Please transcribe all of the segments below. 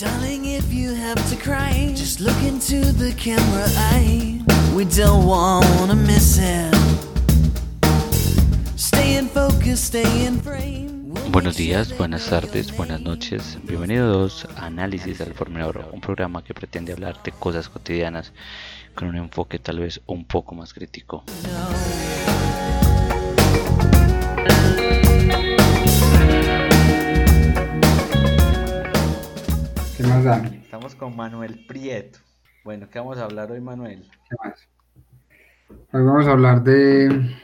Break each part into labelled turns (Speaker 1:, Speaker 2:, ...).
Speaker 1: Darling, if you have to cry, just look into the camera eye. We don't wanna miss it. Stay in focus, stay in frame.
Speaker 2: Buenos días, buenas tardes, buenas noches. Bienvenidos a Análisis al Formador, un programa que pretende hablar de cosas cotidianas con un enfoque tal vez un poco más crítico.
Speaker 3: ¿Qué más da?
Speaker 2: Estamos con Manuel Prieto. Bueno, ¿qué vamos a hablar hoy, Manuel?
Speaker 3: ¿Qué más? Hoy vamos a hablar de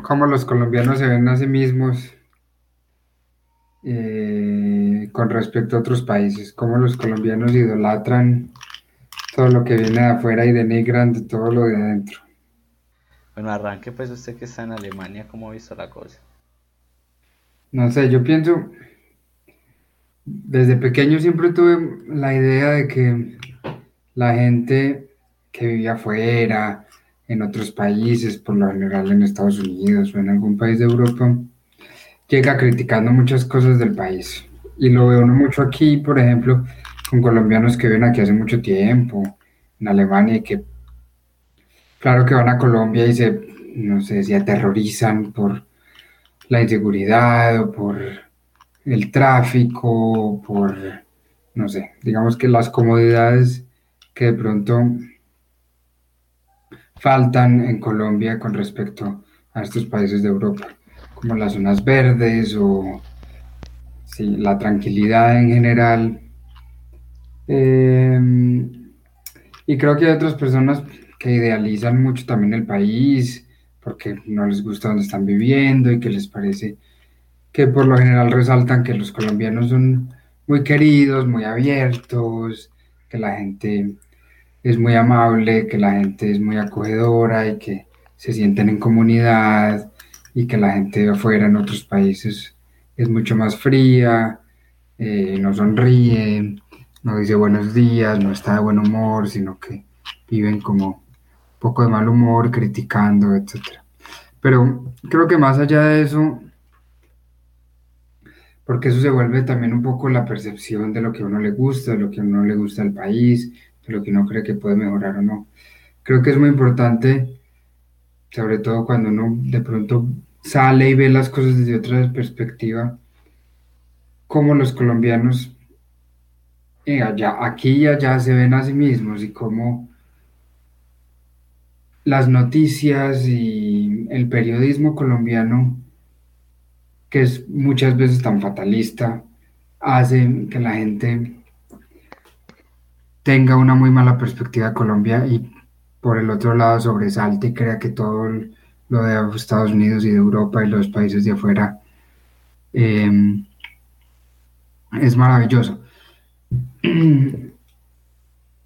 Speaker 3: cómo los colombianos se ven a sí mismos eh, con respecto a otros países, cómo los colombianos idolatran todo lo que viene de afuera y denigran de todo lo de adentro.
Speaker 2: Bueno, arranque pues usted que está en Alemania, ¿cómo ha visto la cosa?
Speaker 3: No sé, yo pienso, desde pequeño siempre tuve la idea de que la gente que vivía afuera, en otros países, por lo general en Estados Unidos o en algún país de Europa, llega criticando muchas cosas del país. Y lo veo mucho aquí, por ejemplo, con colombianos que viven aquí hace mucho tiempo, en Alemania, y que claro que van a Colombia y se, no sé, se aterrorizan por la inseguridad o por el tráfico, por, no sé, digamos que las comodidades que de pronto faltan en Colombia con respecto a estos países de Europa, como las zonas verdes o sí, la tranquilidad en general. Eh, y creo que hay otras personas que idealizan mucho también el país porque no les gusta donde están viviendo y que les parece que por lo general resaltan que los colombianos son muy queridos, muy abiertos, que la gente es muy amable, que la gente es muy acogedora y que se sienten en comunidad y que la gente de afuera en otros países es mucho más fría, eh, no sonríe, no dice buenos días, no está de buen humor, sino que viven como un poco de mal humor, criticando, etc. Pero creo que más allá de eso, porque eso se vuelve también un poco la percepción de lo que a uno le gusta, de lo que a uno le gusta al país, de lo que uno cree que puede mejorar o no. Creo que es muy importante, sobre todo cuando uno de pronto sale y ve las cosas desde otra perspectiva, cómo los colombianos eh, allá, aquí y allá se ven a sí mismos y cómo las noticias y el periodismo colombiano, que es muchas veces tan fatalista, hace que la gente tenga una muy mala perspectiva de Colombia y por el otro lado sobresalte y crea que todo lo de Estados Unidos y de Europa y los países de afuera eh, es maravilloso.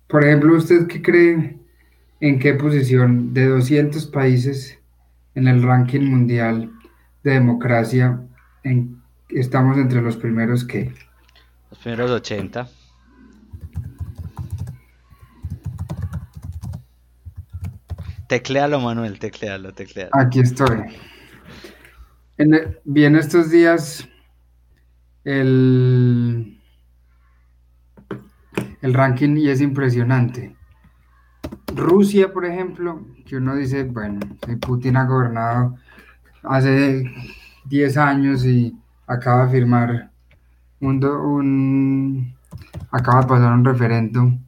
Speaker 3: Por ejemplo, ¿usted qué cree en qué posición de 200 países en el ranking mundial de democracia en, estamos entre los primeros que?
Speaker 2: Los primeros 80. Teclealo, Manuel, teclealo, teclealo.
Speaker 3: Aquí estoy. En bien, estos días el, el ranking y es impresionante. Rusia, por ejemplo, que uno dice, bueno, Putin ha gobernado hace 10 años y acaba de firmar un, un- acaba de pasar un referéndum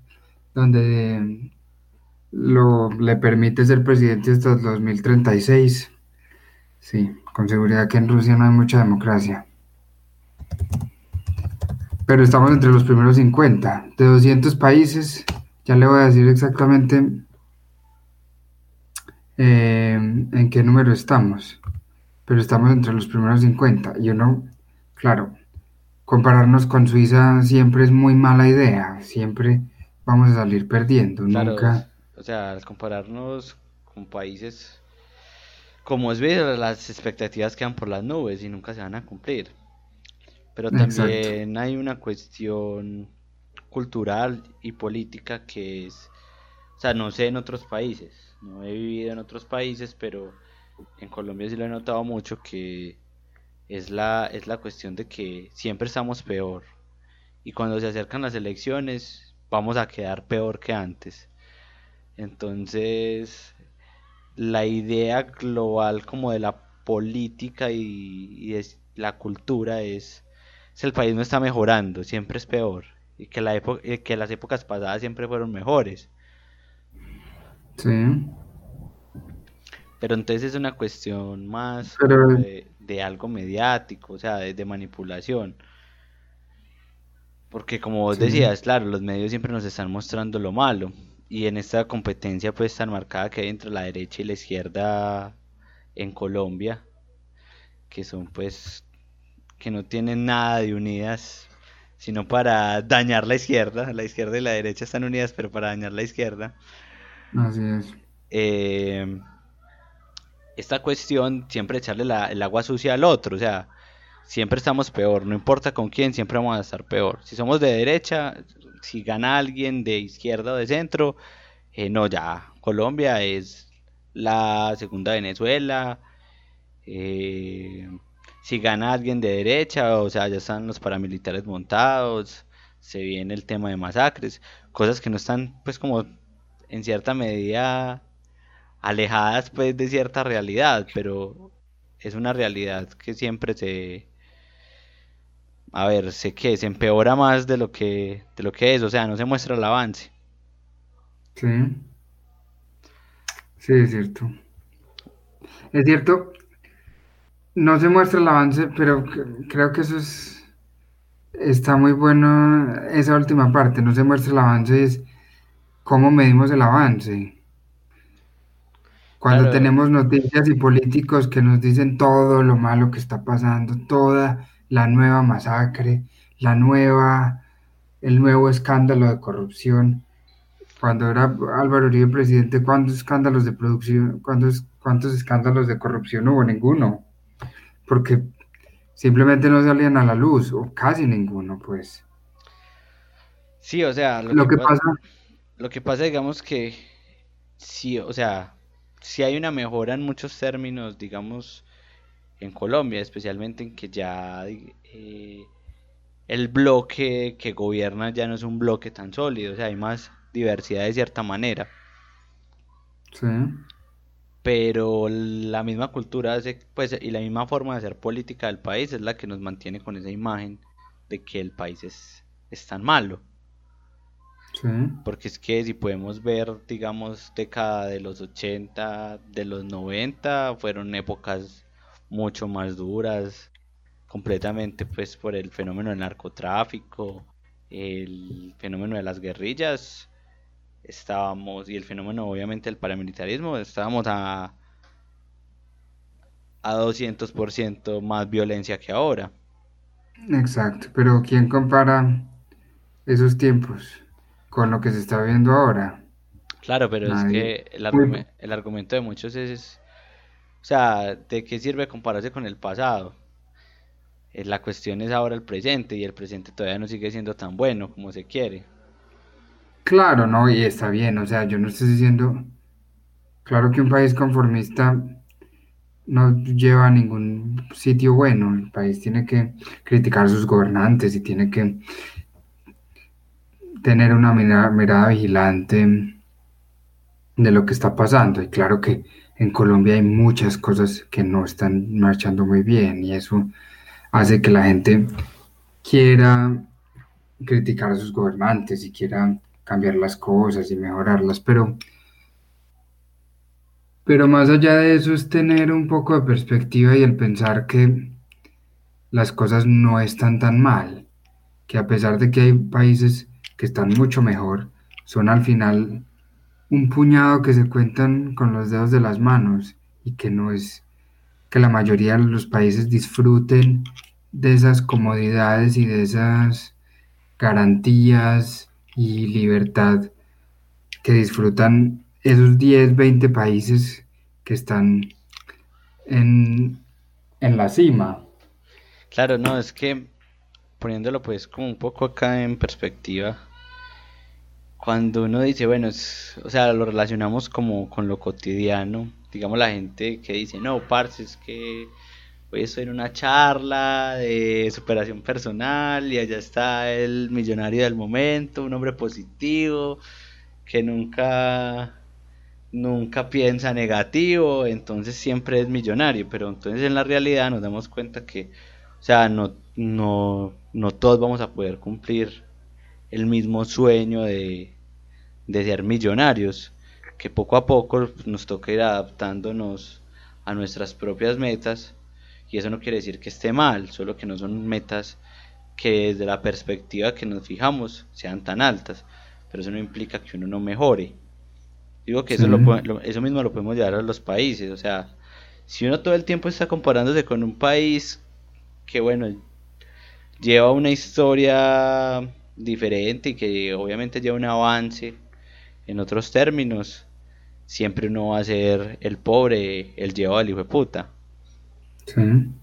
Speaker 3: donde lo, le permite ser presidente hasta el 2036. Sí, con seguridad que en Rusia no hay mucha democracia. Pero estamos entre los primeros 50. De 200 países, ya le voy a decir exactamente eh, en qué número estamos. Pero estamos entre los primeros 50. Y uno, claro, compararnos con Suiza siempre es muy mala idea. Siempre vamos a salir perdiendo.
Speaker 2: Claro,
Speaker 3: Nunca.
Speaker 2: o sea, al compararnos con países como es ver, las expectativas quedan por las nubes y nunca se van a cumplir. Pero
Speaker 3: Exacto.
Speaker 2: también hay una cuestión cultural y política que es, o sea, no sé en otros países, no he vivido en otros países, pero en Colombia sí lo he notado mucho que es la, es la cuestión de que siempre estamos peor y cuando se acercan las elecciones vamos a quedar peor que antes. Entonces, la idea global como de la política y, de la cultura es, es, el país no está mejorando, siempre es peor y que, la que las épocas pasadas siempre fueron mejores.
Speaker 3: Sí.
Speaker 2: Pero entonces es una cuestión más de, algo mediático, o sea, de, manipulación. Porque como vos decías, claro, los medios siempre nos están mostrando lo malo. Y en esta competencia pues tan marcada que hay entre la derecha y la izquierda en Colombia, que son pues que no tienen nada de unidas, sino para dañar la izquierda. La izquierda y la derecha están unidas, pero para dañar la izquierda.
Speaker 3: Así es.
Speaker 2: Eh, esta cuestión, siempre echarle el agua sucia al otro, o sea, siempre estamos peor, no importa con quién, siempre vamos a estar peor. Si somos de derecha, si gana alguien de izquierda o de centro, eh, no, ya, Colombia es la segunda Venezuela. Eh, si gana alguien de derecha, o sea, ya están los paramilitares montados, se viene el tema de masacres, cosas que no están, pues, como en cierta medida alejadas pues de cierta realidad, pero es una realidad que siempre se a ver, sé que se empeora más de lo que de lo que es, o sea, no se muestra el avance.
Speaker 3: Sí. Sí, es cierto. Es cierto, no se muestra el avance, pero creo que eso es está muy bueno esa última parte, no se muestra el avance es cómo medimos el avance. Cuando tenemos noticias y políticos que nos dicen todo lo malo que está pasando, toda la nueva masacre, la nueva, el nuevo escándalo de corrupción. Cuando era Álvaro Uribe presidente, ¿cuántos escándalos de producción, cuántos, cuántos escándalos de corrupción hubo? Ninguno. Porque simplemente no salían a la luz, o casi ninguno, pues.
Speaker 2: Sí, o sea, lo, que, pasa, lo que pasa, digamos que sí, o sea, si hay una mejora en muchos términos, digamos, en Colombia, especialmente en que ya eh, el bloque que gobierna ya no es un bloque tan sólido, o sea, hay más diversidad de cierta manera.
Speaker 3: Sí.
Speaker 2: Pero la misma cultura pues, y la misma forma de hacer política del país es la que nos mantiene con esa imagen de que el país es, es tan malo. Porque es que si podemos ver, digamos, década de los 80, de los 90, fueron épocas mucho más duras, completamente pues por el fenómeno del narcotráfico, el fenómeno de las guerrillas, estábamos, y el fenómeno obviamente del paramilitarismo, estábamos a, a 200% más violencia que ahora.
Speaker 3: Exacto, pero ¿quién compara esos tiempos? Con lo que se está viendo ahora.
Speaker 2: Claro, pero es que el, argumento de muchos es, o sea, ¿de qué sirve compararse con el pasado? Eh, la cuestión es ahora el presente y el presente todavía no sigue siendo tan bueno como se quiere.
Speaker 3: Claro, no, y está bien, o sea, yo no estoy diciendo, claro que un país conformista no lleva a ningún sitio bueno, el país tiene que criticar a sus gobernantes y tiene que tener una mirada, vigilante de lo que está pasando. Y claro que en Colombia hay muchas cosas que no están marchando muy bien y eso hace que la gente quiera criticar a sus gobernantes y quiera cambiar las cosas y mejorarlas, pero, pero más allá de eso es tener un poco de perspectiva y el pensar que las cosas no están tan mal, que a pesar de que hay países que están mucho mejor, son al final un puñado que se cuentan con los dedos de las manos y que no es que la mayoría de los países disfruten de esas comodidades y de esas garantías y libertad que disfrutan esos 10, 20 países que están en, en la cima.
Speaker 2: Claro, no, es que poniéndolo pues como un poco acá en perspectiva, cuando uno dice, bueno, o sea, lo relacionamos como con lo cotidiano, digamos la gente que dice, no, parce, es que hoy estoy en una charla de superación personal y allá está el millonario del momento, un hombre positivo que nunca nunca piensa negativo, entonces siempre es millonario, pero entonces en la realidad nos damos cuenta que, o sea, no, no, no todos vamos a poder cumplir el mismo sueño de, de ser millonarios, que poco a poco nos toca ir adaptándonos a nuestras propias metas, y eso no quiere decir que esté mal, solo que no son metas que desde la perspectiva que nos fijamos sean tan altas, pero eso no implica que uno no mejore Digo que eso, lo, eso mismo lo podemos llevar a los países. O sea, si uno todo el tiempo está comparándose con un país que, bueno, lleva una historia diferente y que obviamente lleva un avance en otros términos, siempre uno va a ser el pobre, el llevado al hijo de puta.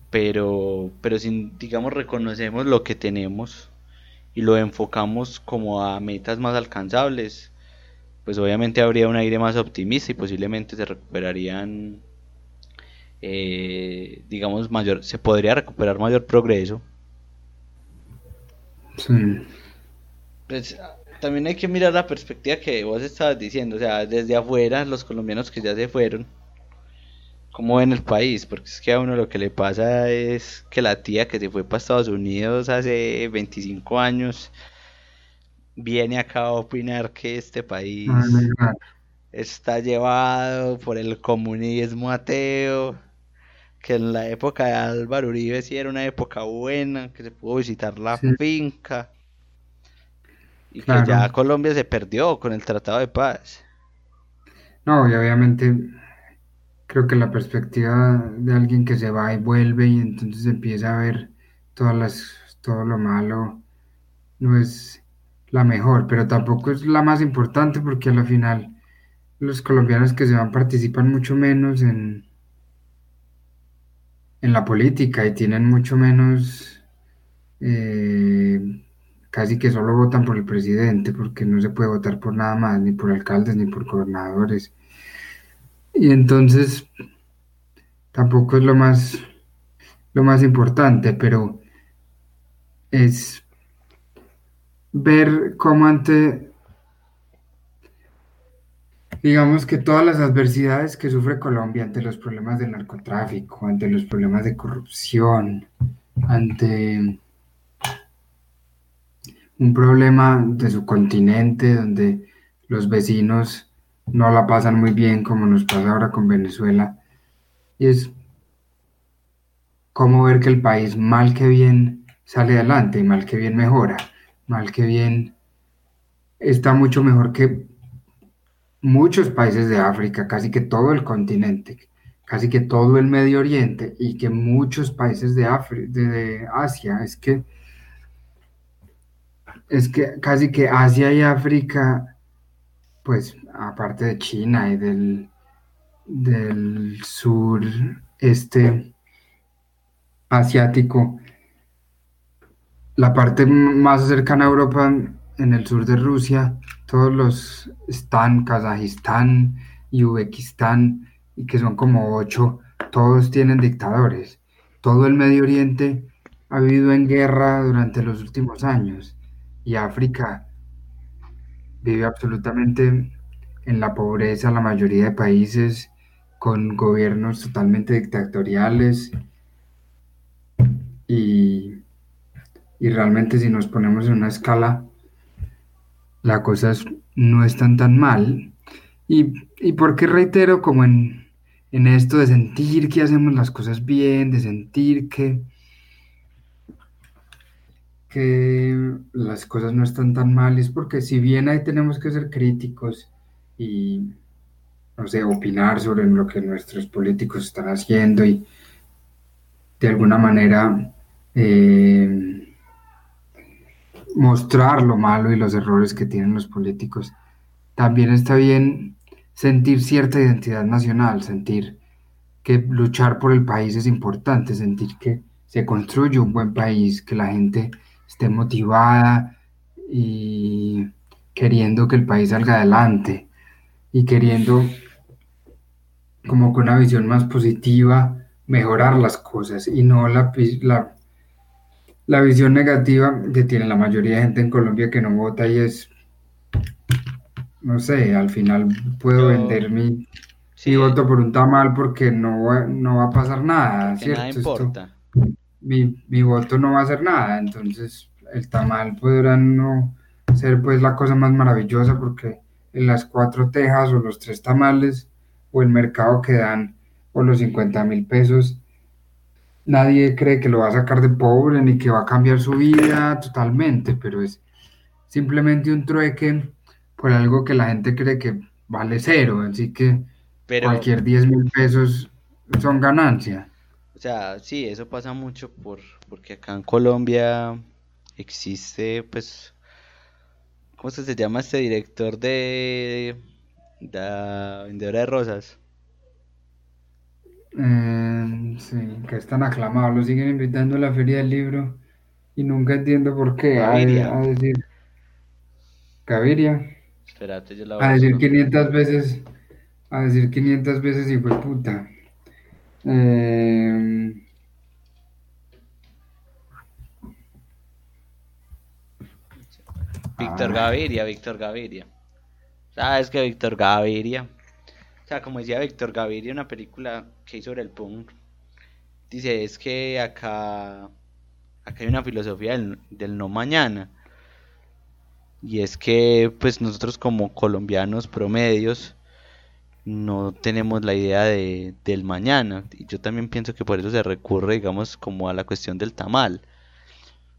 Speaker 2: Pero, pero si, digamos, reconocemos lo que tenemos y lo enfocamos como a metas más alcanzables, pues obviamente habría un aire más optimista y posiblemente se recuperarían, eh, digamos, mayor, se podría recuperar mayor progreso. Sí. Pues también hay que mirar la perspectiva que vos estabas diciendo, o sea, desde afuera, los colombianos que ya se fueron, ¿cómo ven el país? Porque es que a uno lo que le pasa es que la tía que se fue para Estados Unidos hace 25 años viene acá a opinar que este país está llevado por el comunismo ateo, que en la época de Álvaro Uribe sí era una época buena, que se pudo visitar la finca, y que ya Colombia se perdió con el Tratado de Paz.
Speaker 3: No, y obviamente creo que la perspectiva de alguien que se va y vuelve y entonces empieza a ver todas las, todo lo malo, no es la mejor, pero tampoco es la más importante porque a la final los colombianos que se van participan mucho menos en, en la política y tienen mucho menos, eh, casi que solo votan por el presidente porque no se puede votar por nada más, ni por alcaldes, ni por gobernadores. Y entonces tampoco es lo más, lo más importante, pero es ver cómo ante, digamos que todas las adversidades que sufre Colombia ante los problemas del narcotráfico, ante los problemas de corrupción, ante un problema de su continente donde los vecinos no la pasan muy bien como nos pasa ahora con Venezuela. Y es cómo ver que el país mal que bien sale adelante mal que bien mejora mal que bien, está mucho mejor que muchos países de África, casi que todo el continente, casi que todo el Medio Oriente y que muchos países de, de Asia. Es que, es que casi que Asia y África, pues aparte de China y del, del sur este asiático, la parte más cercana a Europa, en el sur de Rusia, todos los están, Kazajistán y Uzbekistán, y que son como ocho, todos tienen dictadores. Todo el Medio Oriente ha vivido en guerra durante los últimos años y África vive absolutamente en la pobreza, la mayoría de países con gobiernos totalmente dictatoriales y y realmente si nos ponemos en una escala, las cosas no están tan mal. Y, y porque reitero como en, en esto de sentir que hacemos las cosas bien, de sentir que, que las cosas no están tan mal, es porque si bien ahí tenemos que ser críticos y, no sé, opinar sobre lo que nuestros políticos están haciendo y de alguna manera eh, mostrar lo malo y los errores que tienen los políticos. También está bien sentir cierta identidad nacional, sentir que luchar por el país es importante, sentir que se construye un buen país, que la gente esté motivada y queriendo que el país salga adelante y queriendo como con una visión más positiva mejorar las cosas y no la, la, la visión negativa que tiene la mayoría de gente en Colombia que no vota y es, no sé, al final puedo vender mi, voto por un tamal porque no va, no va a pasar nada, ¿cierto? Nada importa. mi, mi voto no va a hacer nada, entonces el tamal podrá no ser pues la cosa más maravillosa porque en las cuatro tejas o los tres tamales o el mercado que dan o los 50 mil pesos, nadie cree que lo va a sacar de pobre ni que va a cambiar su vida totalmente, pero es simplemente un trueque por algo que la gente cree que vale cero, así que cualquier 10 mil pesos son ganancia.
Speaker 2: O sea, sí, eso pasa mucho por, porque acá en Colombia existe pues ¿Cómo se llama este director de la vendedora de rosas?
Speaker 3: Eh, sí, que es tan aclamado, lo siguen invitando a la feria del libro y nunca entiendo por qué. Gaviria. A, decir, Gaviria. Espérate, yo la voy a decir 500 veces, a decir 500 veces y fue puta. Eh,
Speaker 2: Víctor ah. Gaviria, Víctor Gaviria. ¿Sabes que Víctor Gaviria? O sea, como decía Víctor Gaviria, una película que hizo sobre el punk. Dice, es que acá, acá hay una filosofía del, no mañana. Y es que, pues nosotros como colombianos promedios, no tenemos la idea de, del mañana. Y yo también pienso que por eso se recurre, digamos, como a la cuestión del tamal.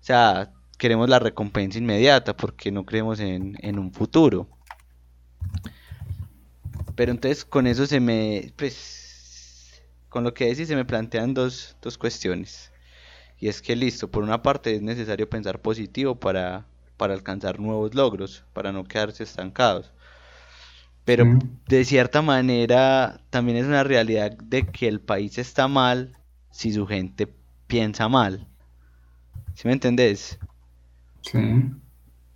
Speaker 2: O sea, queremos la recompensa inmediata porque no creemos en, un futuro. Pero entonces con eso se me, pues, con lo que decís se me plantean dos, dos cuestiones. Y es que listo, por una parte es necesario pensar positivo para, para alcanzar nuevos logros, para no quedarse estancados. Pero de cierta manera también es una realidad de que el país está mal si su gente piensa mal. ¿Sí me entendés? Sí.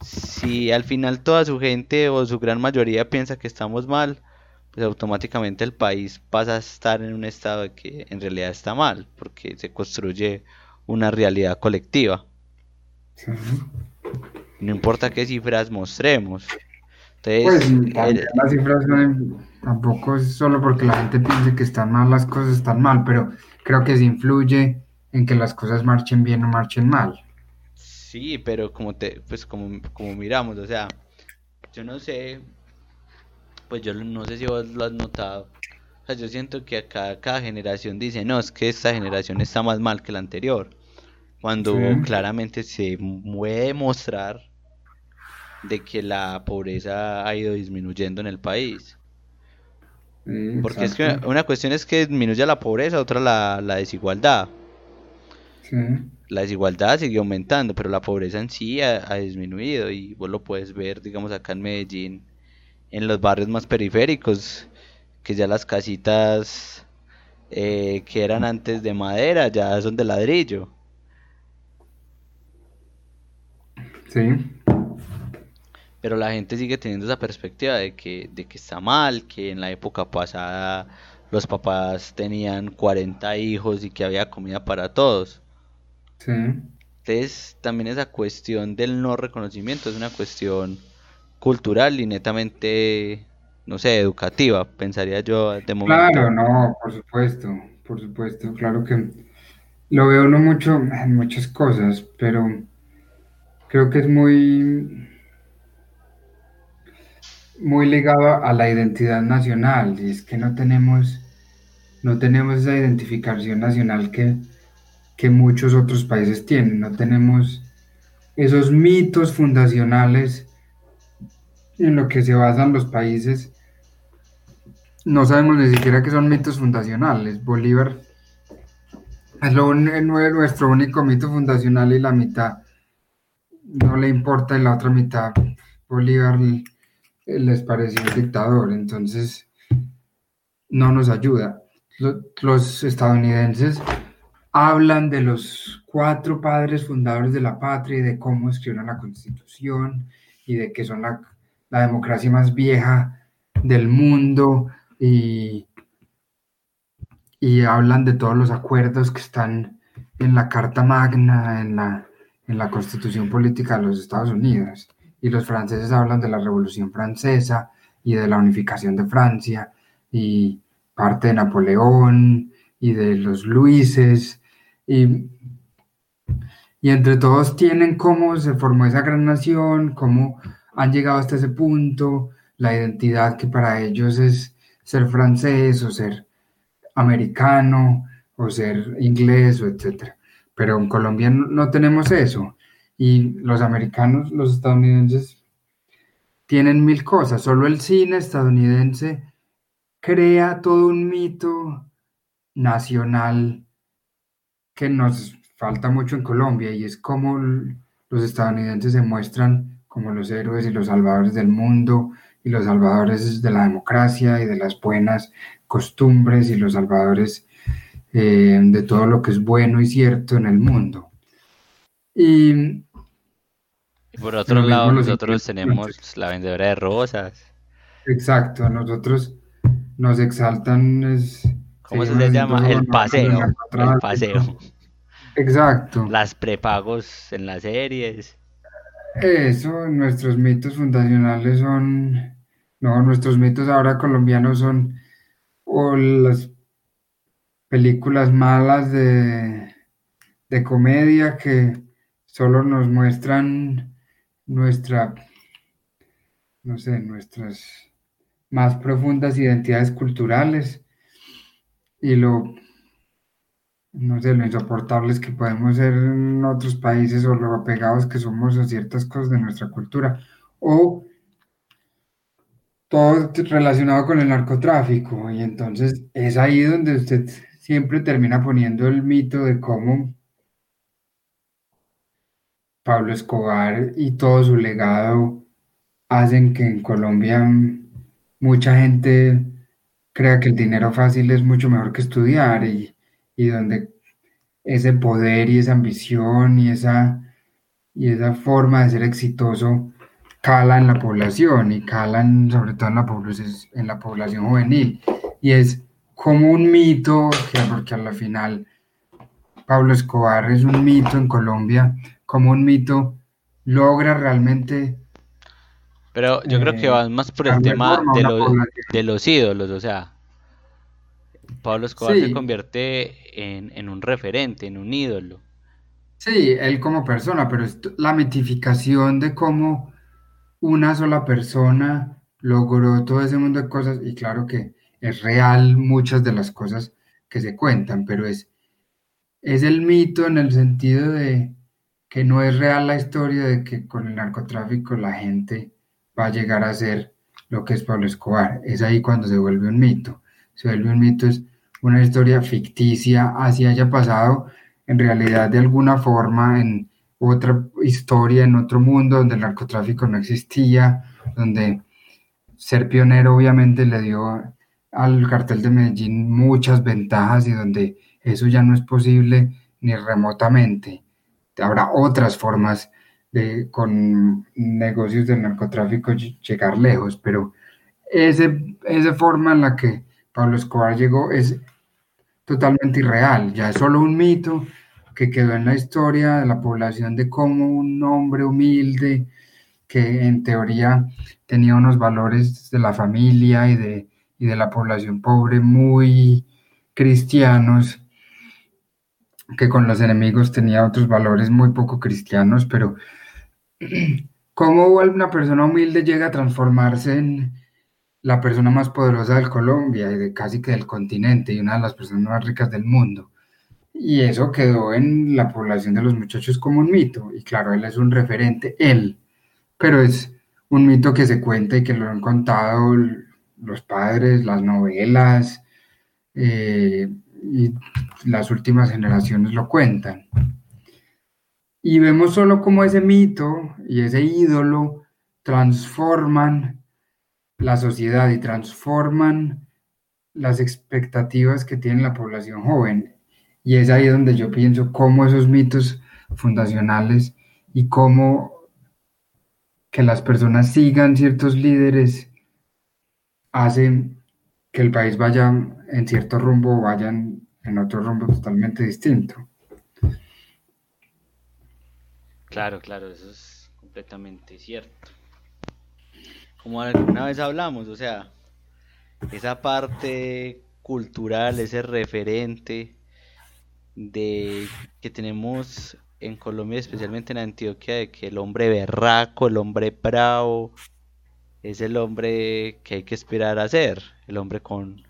Speaker 2: Si al final toda su gente o su gran mayoría piensa que estamos mal, pues automáticamente el país pasa a estar en un estado que en realidad está mal, porque se construye una realidad colectiva. No importa qué cifras mostremos.
Speaker 3: Entonces, pues, las cifras tampoco es solo porque la gente piense que están mal, las cosas están mal, pero creo que se influye en que las cosas marchen bien o marchen mal.
Speaker 2: Sí, pero como te, pues como, como miramos, o sea, yo no sé, pues yo no sé si vos lo has notado. O sea, yo siento que acá cada generación dice, no, es que esta generación está más mal que la anterior. Cuando claramente se puede mostrar de que la pobreza ha ido disminuyendo en el país. Porque es que una cuestión es que disminuya la pobreza, otra la, la desigualdad. Sí la desigualdad sigue aumentando, pero la pobreza en sí ha, disminuido y vos lo puedes ver, digamos, acá en Medellín, en los barrios más periféricos, que ya las casitas eh, que eran antes de madera ya son de ladrillo. Sí. Pero la gente sigue teniendo esa perspectiva de que, de que está mal, que en la época pasada los papás tenían 40 hijos y que había comida para todos. Entonces, también esa cuestión del no reconocimiento es una cuestión cultural y netamente, no sé, educativa, pensaría yo de
Speaker 3: momento. Claro, no, por supuesto, por supuesto, claro que lo veo no mucho en muchas cosas, pero creo que es muy muy ligado a la identidad nacional y es que no tenemos no tenemos esa identificación nacional que que muchos otros países tienen. No tenemos esos mitos fundacionales en lo que se basan los países. No sabemos ni siquiera que son mitos fundacionales. Bolívar es lo, nuestro único mito fundacional y la mitad no le importa y la otra mitad Bolívar les pareció un dictador. Entonces no nos ayuda. Los estadounidenses hablan de los cuatro padres fundadores de la patria y de cómo escribieron la constitución y de que son la, democracia más vieja del mundo y, y hablan de todos los acuerdos que están en la Carta Magna, en la, en la Constitución Política de los Estados Unidos. Y los franceses hablan de la Revolución Francesa y de la unificación de Francia y parte de Napoleón y de los Luises. Y, y entre todos tienen cómo se formó esa gran nación, cómo han llegado hasta ese punto, la identidad que para ellos es ser francés o ser americano o ser inglés o etcétera. Pero en Colombia no, tenemos eso. Y los americanos, los estadounidenses, tienen mil cosas. Solo el cine estadounidense crea todo un mito nacional que nos falta mucho en Colombia y es como los estadounidenses se muestran como los héroes y los salvadores del mundo y los salvadores de la democracia y de las buenas costumbres y los salvadores eh, de todo lo que es bueno y cierto en el mundo. Y,
Speaker 2: por otro lado, nosotros tenemos la vendedora de rosas.
Speaker 3: Exacto, nosotros nos exaltan es...
Speaker 2: ¿Cómo se llama? El paseo. El paseo.
Speaker 3: Exacto.
Speaker 2: Las prepagos en las series.
Speaker 3: Eso, nuestros mitos fundacionales son... No, nuestros mitos ahora colombianos son o las películas malas de, de comedia que solo nos muestran nuestra, no sé, nuestras más profundas identidades culturales. Y lo, no sé, lo insoportables que podemos ser en otros países o lo apegados que somos a ciertas cosas de nuestra cultura. O todo relacionado con el narcotráfico. Y entonces es ahí donde usted siempre termina poniendo el mito de cómo Pablo Escobar y todo su legado hacen que en Colombia mucha gente crea que el dinero fácil es mucho mejor que estudiar y, y donde ese poder y esa ambición y esa, y esa forma de ser exitoso cala en la población y calan sobre todo en la, población, en la población juvenil. Y es como un mito, porque a la final Pablo Escobar es un mito en Colombia, como un mito logra realmente...
Speaker 2: Pero yo creo que va más por el tema de, de, los ídolos, o sea, Pablo Escobar se convierte en, en un referente, en un ídolo.
Speaker 3: Sí, él como persona, pero es la mitificación de cómo una sola persona logró todo ese mundo de cosas y claro que es real muchas de las cosas que se cuentan, pero es, es el mito en el sentido de que no es real la historia de que con el narcotráfico la gente va a llegar a ser lo que es Pablo Escobar. Es ahí cuando se vuelve un mito. Se vuelve un mito, es una historia ficticia, así haya pasado en realidad de alguna forma en otra historia en otro mundo donde el narcotráfico no existía, donde ser pionero obviamente le dio al cartel de Medellín muchas ventajas y donde eso ya no es posible ni remotamente. Habrá otras formas de con negocios de narcotráfico llegar lejos, pero ese, esa forma en la que Pablo Escobar llegó es totalmente irreal, ya es solo un mito que quedó en la historia de la población de cómo un hombre humilde que en teoría tenía unos valores de la familia y de, y de la población pobre muy cristianos, que con los enemigos tenía otros valores muy poco cristianos, pero cómo una persona humilde llega a transformarse en la persona más poderosa de Colombia y de casi que del continente y una de las personas más ricas del mundo. Y eso quedó en la población de los muchachos como un mito. Y claro, él es un referente, él. Pero es un mito que se cuenta y que lo han contado los padres, las novelas, eh, y las últimas generaciones lo cuentan. Y vemos solo cómo ese mito y ese ídolo transforman la sociedad y transforman las expectativas que tiene la población joven. Y es ahí donde yo pienso cómo esos mitos fundacionales y cómo que las personas sigan ciertos líderes hacen que el país vaya en cierto rumbo o vayan en otro rumbo totalmente distinto.
Speaker 2: Claro, claro, eso es completamente cierto. Como alguna vez hablamos, o sea, esa parte cultural, ese referente de que tenemos en Colombia, especialmente en Antioquia, de que el hombre berraco, el hombre bravo, es el hombre que hay que esperar a ser, el hombre con,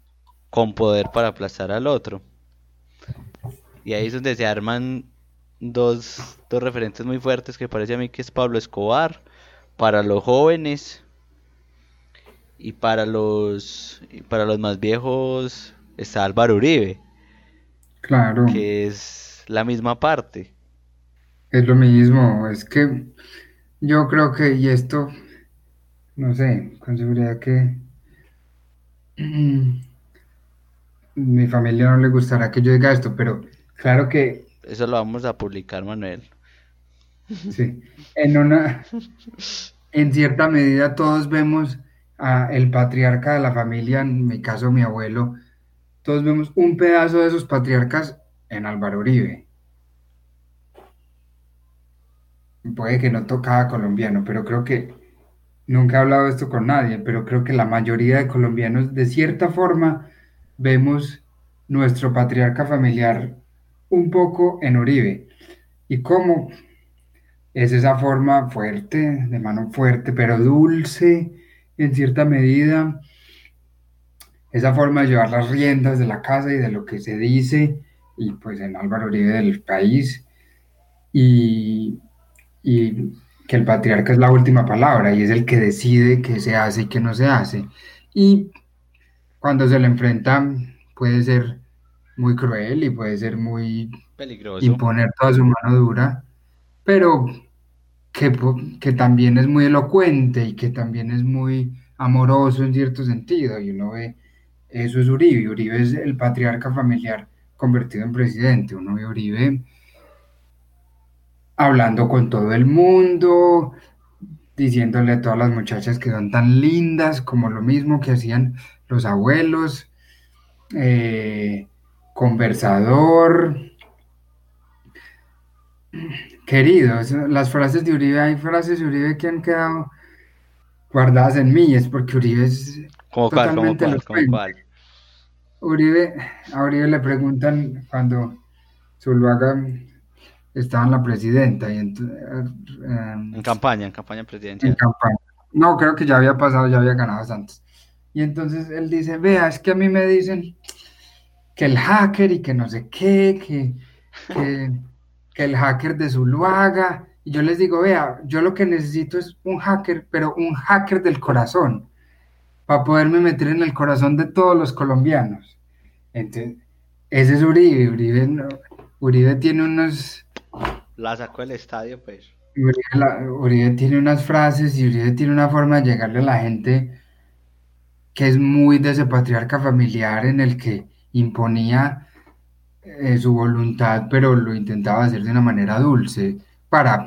Speaker 2: con poder para aplastar al otro. Y ahí es donde se arman dos, dos referentes muy fuertes que parece a mí que es Pablo Escobar para los jóvenes y para los para los más viejos está Álvaro Uribe
Speaker 3: Claro,
Speaker 2: que es la misma parte.
Speaker 3: Es lo mismo. Es que yo creo que, y esto, no sé, con seguridad que mi familia no le gustará que yo diga esto, pero claro que
Speaker 2: eso lo vamos a publicar Manuel.
Speaker 3: Sí, en una, en cierta medida todos vemos a el patriarca de la familia, en mi caso mi abuelo, todos vemos un pedazo de esos patriarcas en Álvaro Uribe. Puede que no tocaba colombiano, pero creo que nunca he hablado esto con nadie, pero creo que la mayoría de colombianos, de cierta forma, vemos nuestro patriarca familiar un poco en Uribe. Y cómo es esa forma fuerte, de mano fuerte, pero dulce en cierta medida, esa forma de llevar las riendas de la casa y de lo que se dice, y pues en Álvaro Uribe del país, y, y que el patriarca es la última palabra y es el que decide qué se hace y qué no se hace. Y cuando se le enfrenta puede ser muy cruel y puede ser muy
Speaker 2: peligroso
Speaker 3: imponer toda su mano dura, pero que, que también es muy elocuente y que también es muy amoroso en cierto sentido. Y uno ve, eso es Uribe. Uribe es el patriarca familiar convertido en presidente. Uno ve Uribe hablando con todo el mundo, diciéndole a todas las muchachas que son tan lindas, como lo mismo que hacían los abuelos, eh, conversador, queridos. Las frases de Uribe, hay frases de Uribe que han quedado guardadas en mí, es porque Uribe es
Speaker 2: cuál como
Speaker 3: totalmente
Speaker 2: cuál como
Speaker 3: elocuente.
Speaker 2: cuál
Speaker 3: Uribe, a Uribe le preguntan cuando Zuluaga estaba en la presidenta y
Speaker 2: en
Speaker 3: eh,
Speaker 2: campaña en campaña
Speaker 3: en
Speaker 2: presidencial
Speaker 3: campaña. No, creo que ya había pasado, ya había ganado antes. Y entonces él dice, vea, es que a mí me dicen que el hacker y que no sé qué, que, que, que el hacker de Zuluaga. Y yo les digo, vea, yo lo que necesito es un hacker, pero un hacker del corazón, para poderme meter en el corazón de todos los colombianos. Entonces, ese es Uribe. Uribe, no- Uribe tiene unos,
Speaker 2: la sacó del estadio pues
Speaker 3: Uribe, la- Uribe tiene unas frases y Uribe tiene una forma de llegarle a la gente que es muy de ese patriarca familiar en el que imponía eh, su voluntad, pero lo intentaba hacer de una manera dulce, para,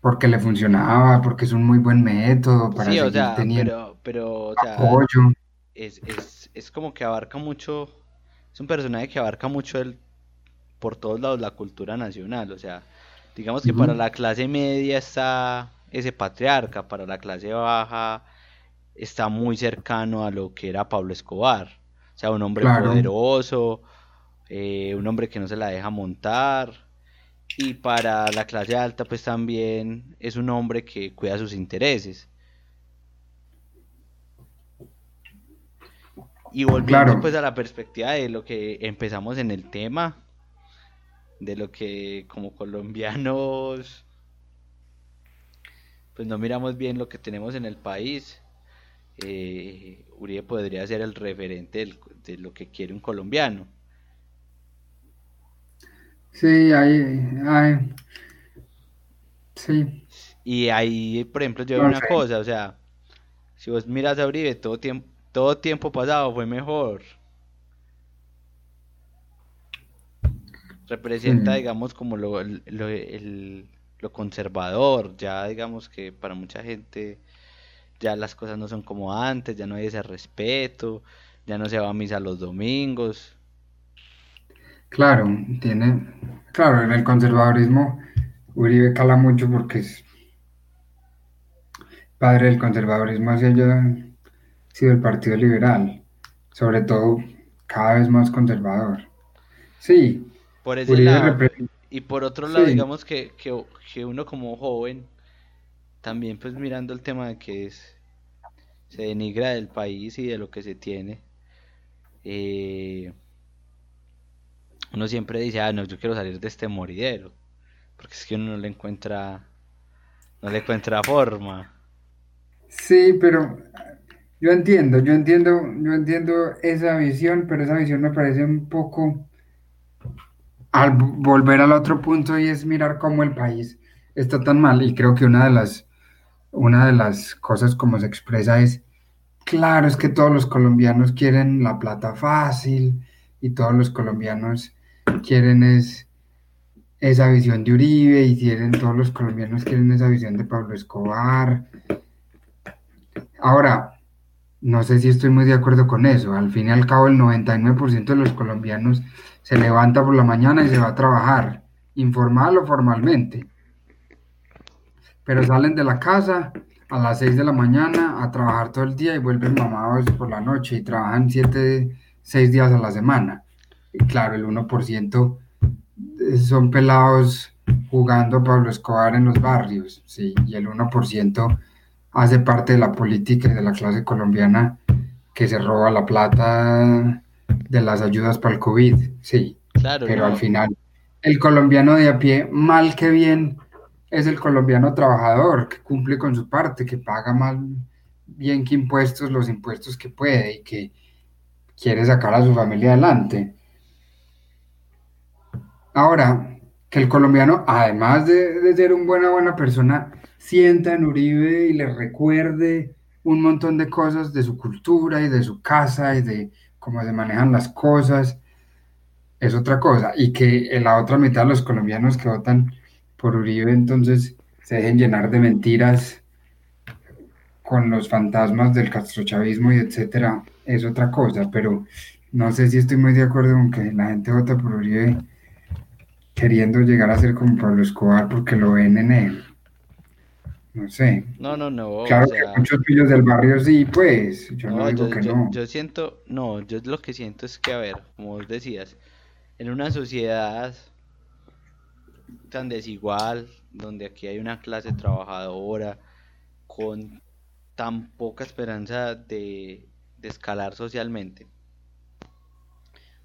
Speaker 3: porque le funcionaba, porque es un muy buen método para
Speaker 2: sí o
Speaker 3: seguir
Speaker 2: sea
Speaker 3: teniendo
Speaker 2: pero pero o sea
Speaker 3: apoyo.
Speaker 2: es, es, es como que abarca mucho, es un personaje que abarca mucho el, por todos lados la cultura nacional, o sea, digamos que para la clase media está ese patriarca, para la clase baja está muy cercano a lo que era Pablo Escobar, o sea, un hombre
Speaker 3: Claro,
Speaker 2: poderoso, eh, un hombre que no se la deja montar, y para la clase alta pues también es un hombre que cuida sus intereses. Y volviendo
Speaker 3: claro.
Speaker 2: pues a la perspectiva de lo que empezamos en el tema, de lo que como colombianos pues no miramos bien lo que tenemos en el país, eh, Uribe podría ser el referente del- de lo que quiere un colombiano.
Speaker 3: Sí, hay, hay, sí,
Speaker 2: Y ahí, por ejemplo, yo veo una cosa, o sea, si vos miras a Uribe, todo tiempo, todo tiempo pasado fue mejor. Representa,
Speaker 3: Sí,
Speaker 2: digamos, como lo, lo, el- lo conservador, ya digamos que para mucha gente ya las cosas no son como antes, ya no hay ese respeto, ya no se va a misa los domingos.
Speaker 3: Claro, tiene, claro, en el conservadurismo Uribe cala mucho porque es padre del conservadurismo hacia ha sido el Partido Liberal, sobre todo cada vez más conservador. Sí,
Speaker 2: por ese lado. Y por otro lado, digamos que, que, uno como joven, también pues mirando el tema de que es, se denigra del país y de lo que se tiene, eh, uno siempre dice, ah, no, yo quiero salir de este moridero, porque es que uno no le encuentra, no le encuentra forma.
Speaker 3: Sí, pero yo entiendo, yo entiendo, yo entiendo esa visión, pero esa visión me parece un poco al volver al otro punto y es mirar cómo el país está tan mal. Y creo que una de las, una de las cosas como se expresa es, claro, es que todos los colombianos quieren la plata fácil y todos los colombianos quieren es esa visión de Uribe y quieren, todos los colombianos quieren esa visión de Pablo Escobar. Ahora, no sé si estoy muy de acuerdo con eso. Al fin y al cabo, el 99% de los colombianos se levanta por la mañana y se va a trabajar, informal o formalmente. Pero salen de la casa a las 6 de la mañana a trabajar todo el día y vuelven mamados por la noche y trabajan 7, 6 días a la semana. Y claro, el 1% son pelados jugando Pablo Escobar en los barrios, sí, y el 1% hace parte de la política y de la clase colombiana que se roba la plata de las ayudas para el COVID, sí. Claro, pero al final, el colombiano de a pie, mal que bien, es el colombiano trabajador que cumple con su parte, que paga mal bien que impuestos, los impuestos que puede y que quiere sacar a su familia adelante. Ahora, que el colombiano, además de, ser una buena, buena persona, sienta en Uribe y le recuerde un montón de cosas de su cultura y de su casa y de cómo se manejan las cosas, es otra cosa. Y que en la otra mitad los colombianos que votan por Uribe entonces se dejen llenar de mentiras con los fantasmas del castrochavismo y etcétera, es otra cosa, pero no sé si estoy muy de acuerdo con que la gente vota por Uribe queriendo llegar a ser como Pablo Escobar porque lo ven en él. No sé.
Speaker 2: No, no, no.
Speaker 3: Claro que muchos pillos del barrio sí, pues. Yo no, digo que no.
Speaker 2: Yo siento, no, yo lo que siento es que, a ver, como vos decías, en una sociedad tan desigual, donde aquí hay una clase trabajadora con tan poca esperanza de, de escalar socialmente.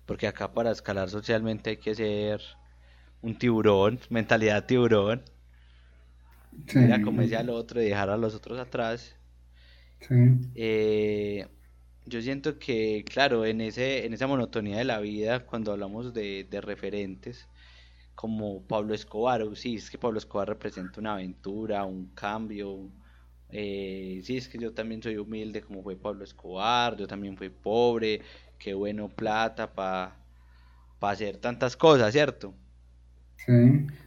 Speaker 2: Porque acá para escalar socialmente hay que ser un tiburón, mentalidad tiburón Mira como decía el otro y dejar a los otros atrás. Eh, yo siento que, claro, en, ese, en esa monotonía de la vida, cuando hablamos de, referentes, como Pablo Escobar, sí, es que Pablo Escobar representa una aventura, un cambio. Eh, sí, es que yo también soy humilde como fue Pablo Escobar, yo también fui pobre, qué bueno plata para hacer tantas cosas, ¿cierto?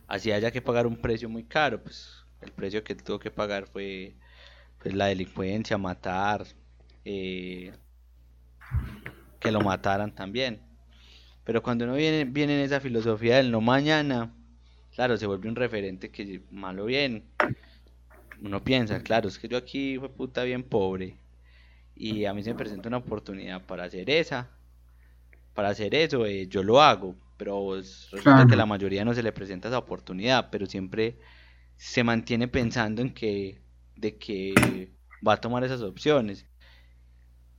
Speaker 2: Así haya que pagar un precio muy caro, pues el precio que tuvo que pagar fue pues la delincuencia, matar, eh, que lo mataran también. Pero cuando uno viene, viene en esa filosofía del no mañana, claro, se vuelve un referente que malo bien. Uno piensa, claro, es que yo aquí fue puta bien pobre. Y a mí se me presenta una oportunidad para hacer esa. Para hacer eso, eh, yo lo hago. Pero resulta que la mayoría no se le presenta esa oportunidad. Pero siempre se mantiene pensando en que de que va a tomar esas opciones.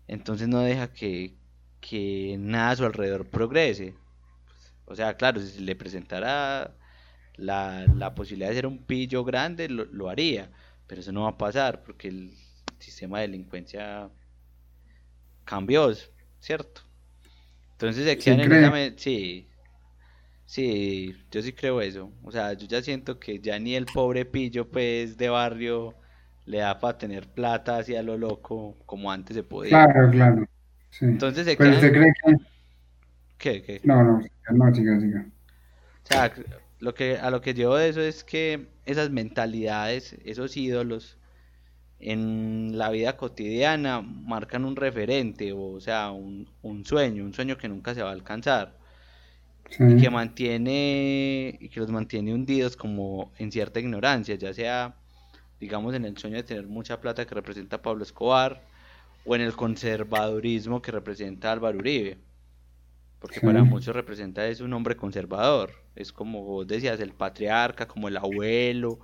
Speaker 2: Entonces no deja que, nada a su alrededor progrese. O sea, claro, si se le presentara la, la posibilidad de ser un pillo grande, lo, haría. Pero eso no va a pasar porque el sistema de delincuencia cambió, ¿cierto? Entonces se quedan sí, Sí, yo sí creo eso. O sea, yo ya siento que ya ni el pobre pillo, pues, de barrio le da para tener plata hacia lo loco como antes se podía.
Speaker 3: Claro, claro.
Speaker 2: Entonces se
Speaker 3: Pero usted cree que...
Speaker 2: ¿Qué, qué?
Speaker 3: No, no, no, siga, siga.
Speaker 2: O sea, lo que, a lo que llevo de eso es que esas mentalidades, esos ídolos, en la vida cotidiana marcan un referente, o sea, un, un sueño, un sueño que nunca se va a alcanzar
Speaker 3: Sí,
Speaker 2: y que mantiene y que los mantiene hundidos como en cierta ignorancia, ya sea digamos en el sueño de tener mucha plata que representa Pablo Escobar o en el conservadurismo que representa Álvaro Uribe, porque
Speaker 3: sí,
Speaker 2: para muchos representa es un hombre conservador, es como vos decías el patriarca, como el abuelo,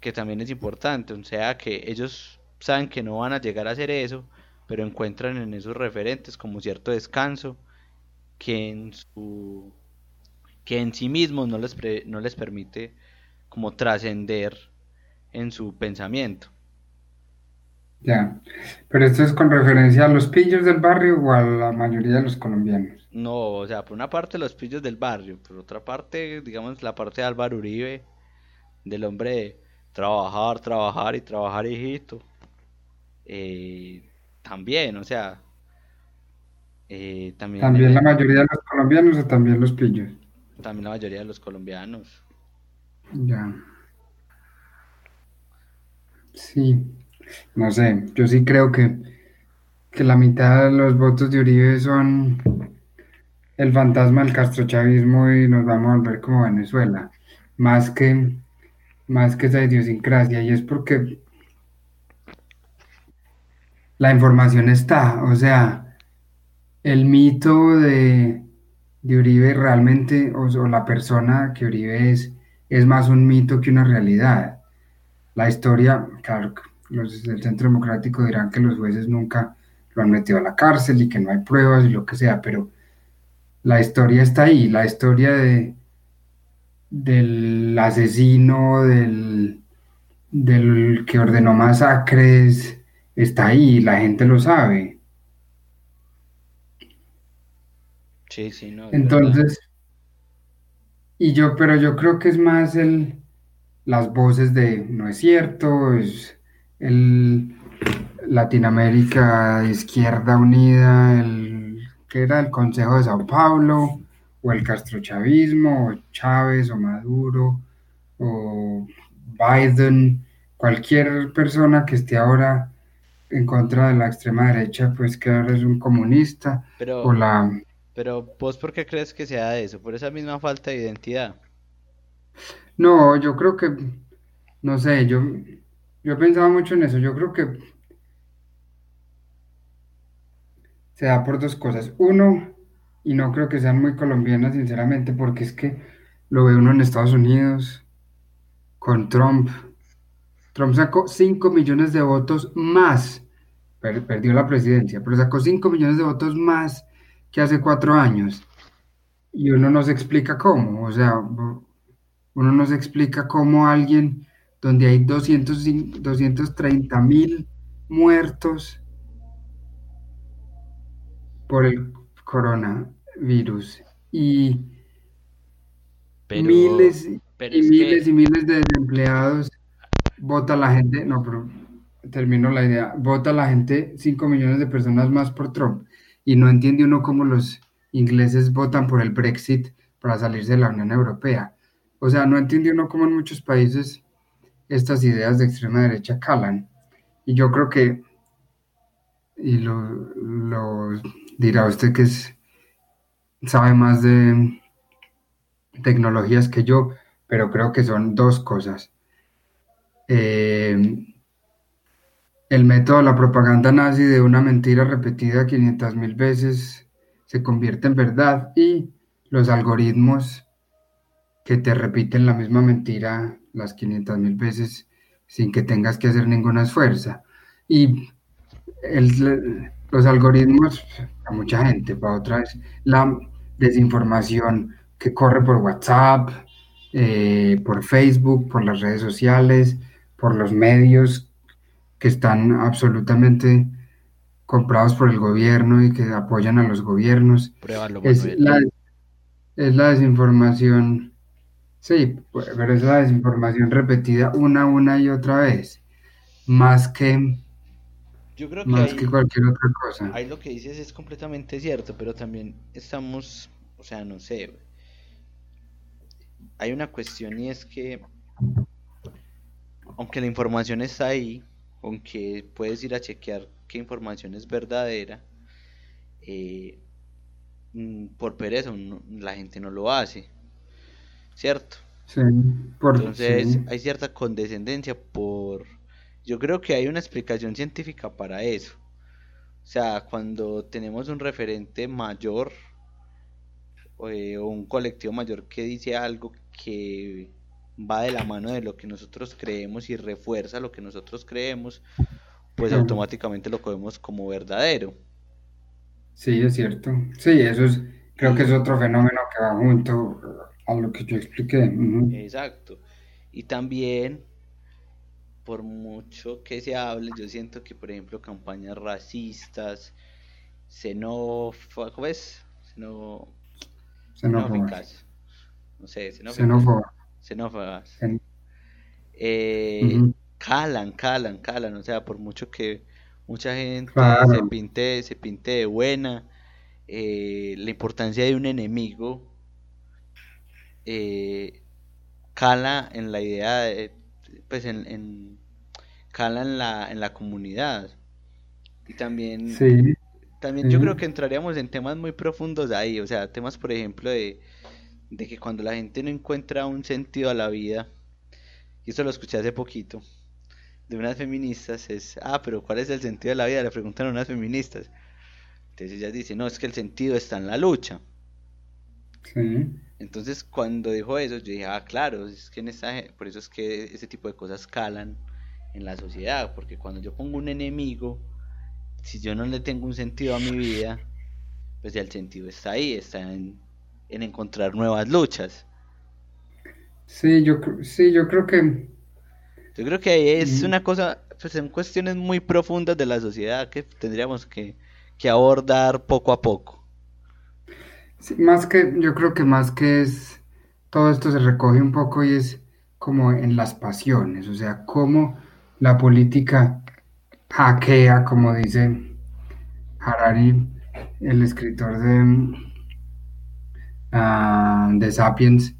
Speaker 2: que también es importante, o sea que ellos saben que no van a llegar a hacer eso, pero encuentran en esos referentes como cierto descanso que en su que en sí mismos no les pre- no les permite como trascender en su pensamiento.
Speaker 3: Ya. Pero esto es con referencia a los pillos del barrio o a la mayoría de los colombianos.
Speaker 2: No, o sea, por una parte los pillos del barrio, por otra parte, digamos, la parte de Álvaro Uribe, del hombre de trabajar, trabajar y trabajar, hijito. eh, también, o sea, eh, también,
Speaker 3: También la mayoría de los colombianos o también los pillos.
Speaker 2: también la mayoría de los colombianos.
Speaker 3: Ya, sí. No sé, yo sí creo que, que la mitad de los votos de Uribe son el fantasma del castrochavismo y nos vamos a volver como Venezuela. Más que, más que esa idiosincrasia. Y es porque la información está, o sea, el mito de, de Uribe realmente, o, o la persona que Uribe es, es más un mito que una realidad. La historia, claro, los del Centro Democrático dirán que los jueces nunca lo han metido a la cárcel y que no hay pruebas y lo que sea, pero la historia está ahí, la historia de, del asesino, del, del que ordenó masacres, está ahí, la gente lo sabe.
Speaker 2: Sí, sí, no.
Speaker 3: Entonces, y yo, pero yo creo que es más el, las voces de no es cierto, es el Latinoamérica Izquierda Unida, el que era el Consejo de Sao Paulo, o el castrochavismo, o Chávez, o Maduro, o Biden, cualquier persona que esté ahora en contra de la extrema derecha, pues que ahora es un comunista, o
Speaker 2: Pero,
Speaker 3: la
Speaker 2: pero vos, ¿por qué crees que sea eso? Por esa misma falta de identidad.
Speaker 3: No, yo creo que, no sé, yo, yo pensaba mucho en eso. Yo creo que se da por dos cosas. Uno, y no creo que sean muy colombianas, sinceramente, porque es que lo ve uno en Estados Unidos con Trump. Trump sacó 5 millones de votos más, per- perdió la presidencia, pero sacó 5 millones de votos más que hace cuatro años. Y uno no se explica cómo, o sea, uno no se explica cómo alguien donde hay 200, 230 mil muertos por el coronavirus y
Speaker 2: Pero,
Speaker 3: miles
Speaker 2: pero
Speaker 3: y
Speaker 2: es
Speaker 3: miles
Speaker 2: que,
Speaker 3: y miles de empleados, vota la gente, no, pero termino la idea, vota la gente 5 millones de personas más por Trump y no entiende uno cómo los ingleses votan por el Brexit para salirse de la Unión Europea. O sea, no entiende uno cómo en muchos países estas ideas de extrema derecha calan. Y yo creo que, y lo, dirá usted que sabe más de tecnologías que yo, pero creo que son dos cosas. Eh, el método de la propaganda nazi de una mentira repetida 500 mil veces se convierte en verdad y los algoritmos que te repiten la misma mentira las 500 mil veces sin que tengas que hacer ningún esfuerzo. Y el, los algoritmos, a mucha gente, para otra vez, la desinformación que corre por WhatsApp, eh, por Facebook, por las redes sociales, por los medios que están absolutamente comprados por el gobierno y que apoyan a los gobiernos.
Speaker 2: Pruébalo,
Speaker 3: Es la, es la desinformación, sí, pero es la desinformación repetida una, una y otra vez, más que,
Speaker 2: Yo creo que
Speaker 3: más
Speaker 2: ahí,
Speaker 3: que cualquier otra cosa.
Speaker 2: ahí lo que dices es completamente cierto, pero también estamos, o sea, no sé, hay una cuestión y es que, aunque la información está ahí, aunque puedes ir a chequear qué información es verdadera, eh, mm, por pereza la gente no lo hace, ¿cierto?
Speaker 3: Sí, por,
Speaker 2: Entonces hay cierta condescendencia por... Yo creo que hay una explicación científica para eso. O sea, cuando tenemos un referente mayor eh, o un colectivo mayor que dice algo que va de la mano de lo que nosotros creemos y refuerza lo que nosotros creemos, pues automáticamente lo cogemos como verdadero.
Speaker 3: Sí, es cierto. Sí, eso es, creo que es otro fenómeno que va junto a lo que yo expliqué.
Speaker 2: Exacto. Y también, por mucho que se hable, yo siento que, por ejemplo, campañas racistas, xenófobas, ¿cómo es? xenóficas, no sé, xenófobas, xenófobas, eh, calan, calan, calan, o sea, por mucho que mucha gente se pinte, se pinte de buena, eh, la importancia de un enemigo eh, cala en la idea de, pues en, en, cala en la, en la comunidad y también también yo creo que entraríamos en temas muy profundos ahí, o sea, temas por ejemplo de, de que cuando la gente no encuentra un sentido a la vida, y eso lo escuché hace poquito, de unas feministas, es, ah, pero ¿cuál es el sentido de la vida? Le preguntan a unas feministas. Entonces ellas dicen, no, es que el sentido está en la lucha. Entonces cuando dijo eso, yo dije, ah, claro, es que en esa, por eso es que ese tipo de cosas calan en la sociedad, porque cuando yo pongo un enemigo, si yo no le tengo un sentido a mi vida, pues ya el sentido está ahí, está en, encontrar nuevas luchas.
Speaker 3: Sí, yo, sí, yo creo que...
Speaker 2: Yo creo que es una cosa, pues son cuestiones muy profundas de la sociedad que tendríamos que, abordar poco a poco.
Speaker 3: Más que, yo creo que más que es, todo esto se recoge un poco y es como en las pasiones, o sea, cómo la política hackea, como dice Harari, el escritor de, ah, de Sapiens,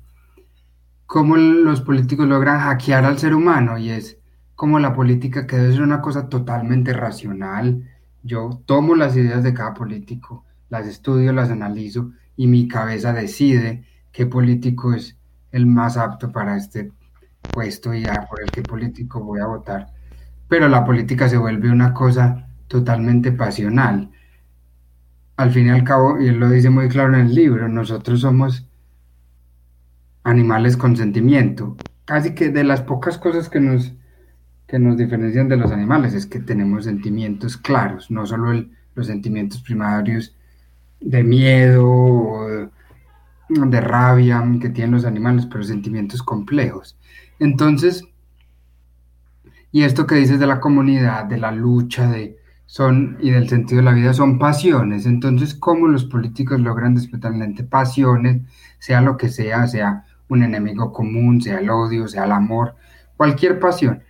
Speaker 3: cómo los políticos logran hackear al ser humano y es como la política que debe ser una cosa totalmente racional. Yo tomo las ideas de cada político, las estudio, las analizo y mi cabeza decide qué político es el más apto para este puesto y por el que político voy a votar pero la política se vuelve una cosa totalmente pasional. Al fin y al cabo, y él lo dice muy claro en el libro, nosotros somos animales con sentimiento. Casi que de las pocas cosas que nos, que nos diferencian de los animales es que tenemos sentimientos claros, no solo los sentimientos primarios de miedo de rabia que tienen los animales, pero sentimientos complejos. Entonces, y esto que dices de la comunidad, de la lucha, de son y del sentido de la vida son pasiones. Entonces, ¿cómo los políticos logran despertar pasiones, sea lo que sea, sea un enemigo común, sea el odio, sea el amor, cualquier pasión?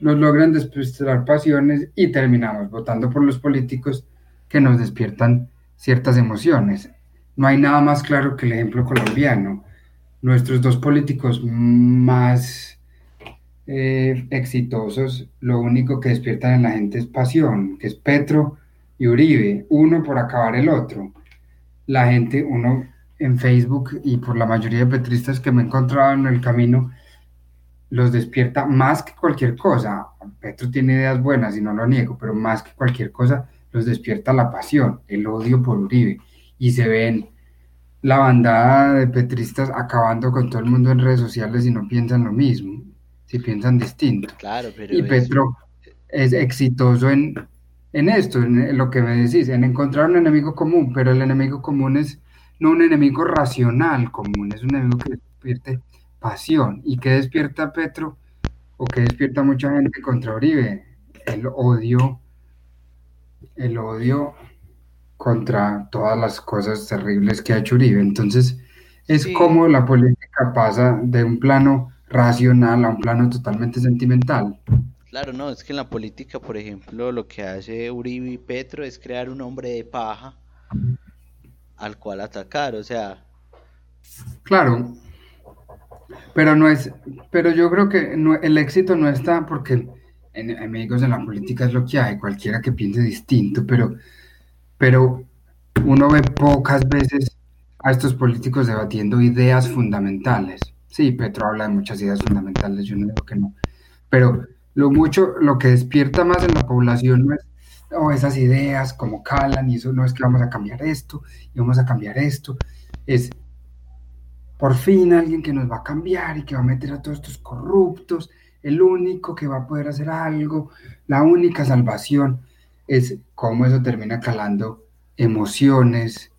Speaker 3: Nos logran despertar pasiones y terminamos votando por los políticos que nos despiertan ciertas emociones. No hay nada más claro que el ejemplo colombiano. Nuestros dos políticos más eh, exitosos, lo único que despiertan en la gente es pasión, que es Petro y Uribe, uno por acabar el otro. La gente, uno en Facebook y por la mayoría de petristas que me he encontrado en el camino, los despierta más que cualquier cosa. Petro tiene ideas buenas y no lo niego, pero más que cualquier cosa los despierta la pasión, el odio por Uribe. Y se ven la bandada de petristas acabando con todo el mundo en redes sociales y no piensan lo mismo si piensan distinto.
Speaker 2: Claro, pero
Speaker 3: y Petro es exitoso en, en esto, en lo que me decís, en encontrar un enemigo común, pero el enemigo común es no un enemigo racional común, es un enemigo que despierte pasión. ¿Y qué despierta Petro? ¿O qué despierta mucha gente contra Uribe? El odio, el odio contra todas las cosas terribles que ha hecho Uribe. Entonces, es como la política pasa de un plano racional a un plano totalmente sentimental.
Speaker 2: Claro, no, es que en la política, por ejemplo, lo que hace Uribe y Petro es crear un hombre de paja al cual atacar, o sea.
Speaker 3: Claro, pero no es, pero yo creo que el éxito no está porque enemigos en la política es lo que hay, cualquiera que piense distinto, pero, pero uno ve pocas veces a estos políticos debatiendo ideas fundamentales. Sí, Petro habla de muchas ideas fundamentales, yo no digo que no, pero lo mucho, lo que despierta más en la población no es oh, esas ideas como calan y eso no es que vamos a cambiar esto y vamos a cambiar esto, es por fin alguien que nos va a cambiar y que va a meter a todos estos corruptos, el único que va a poder hacer algo, la única salvación es cómo eso termina calando emociones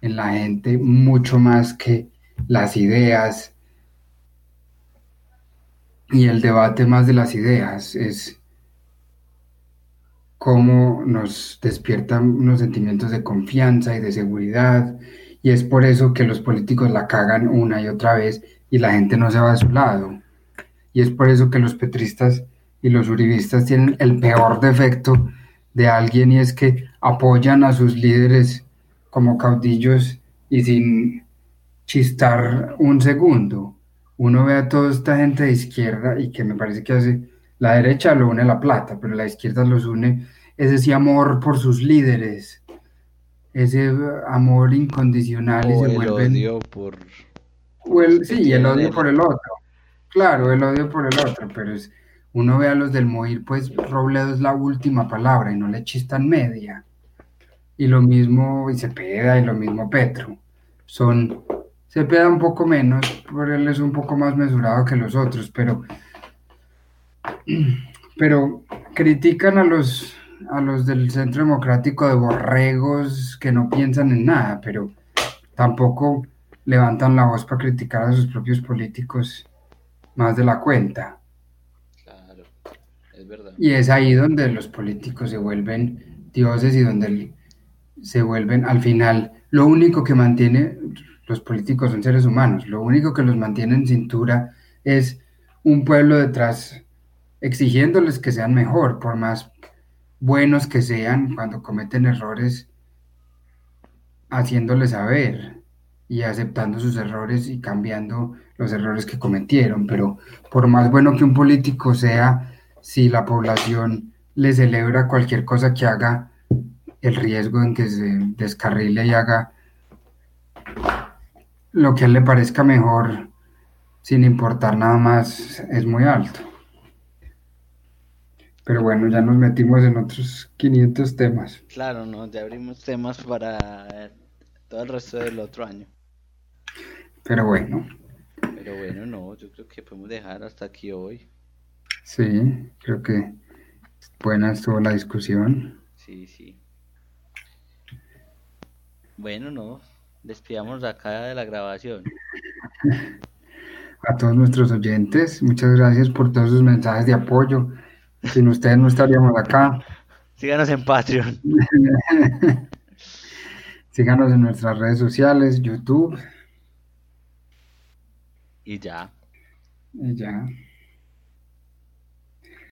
Speaker 3: en la gente mucho más que las ideas y el debate más de las ideas es cómo nos despiertan unos sentimientos de confianza y de seguridad y es por eso que los políticos la cagan una y otra vez y la gente no se va a su lado. Y es por eso que los petristas y los uribistas tienen el peor defecto de alguien y es que apoyan a sus líderes como caudillos y sin chistar un segundo. Uno ve a toda esta gente de izquierda y que me parece que hace la derecha lo une la plata, pero la izquierda los une es ese amor por sus líderes ese amor incondicional y se
Speaker 2: el odio por...
Speaker 3: sí, el odio por el otro. Claro, el odio por el otro, pero es, uno ve a los del Moir, pues Robledo es la última palabra y no le chistan media. Y lo mismo y Cepeda y lo mismo Petro. Son, Cepeda un poco menos, por él es un poco más mesurado que los otros, pero, pero critican a los a los del Centro Democrático de borregos que no piensan en nada, pero tampoco levantan la voz para criticar a sus propios políticos más de la cuenta.
Speaker 2: Claro, es verdad.
Speaker 3: Y es ahí donde los políticos se vuelven dioses y donde se vuelven al final lo único que mantiene los políticos son seres humanos, lo único que los mantiene en cintura es un pueblo detrás exigiéndoles que sean mejor, por más buenos que sean cuando cometen errores, haciéndoles saber y aceptando sus errores y cambiando los errores que cometieron. Pero por más bueno que un político sea, si la población le celebra cualquier cosa que haga, el riesgo en que se descarrile y haga lo que a él le parezca mejor, sin importar nada más, es muy alto. Pero bueno, ya nos metimos en otros 500 temas.
Speaker 2: Claro, no, ya abrimos temas para todo el resto del otro año.
Speaker 3: Pero bueno.
Speaker 2: Pero bueno, no, yo creo que podemos dejar hasta aquí hoy.
Speaker 3: Sí, creo que buena estuvo la discusión.
Speaker 2: Sí, sí. Bueno, no, despidamos acá de la grabación.
Speaker 3: A todos nuestros oyentes, muchas gracias por todos sus mensajes de apoyo sin ustedes no estaríamos acá.
Speaker 2: Síganos en Patreon.
Speaker 3: Síganos en nuestras redes sociales, YouTube.
Speaker 2: Y ya.
Speaker 3: Y ya.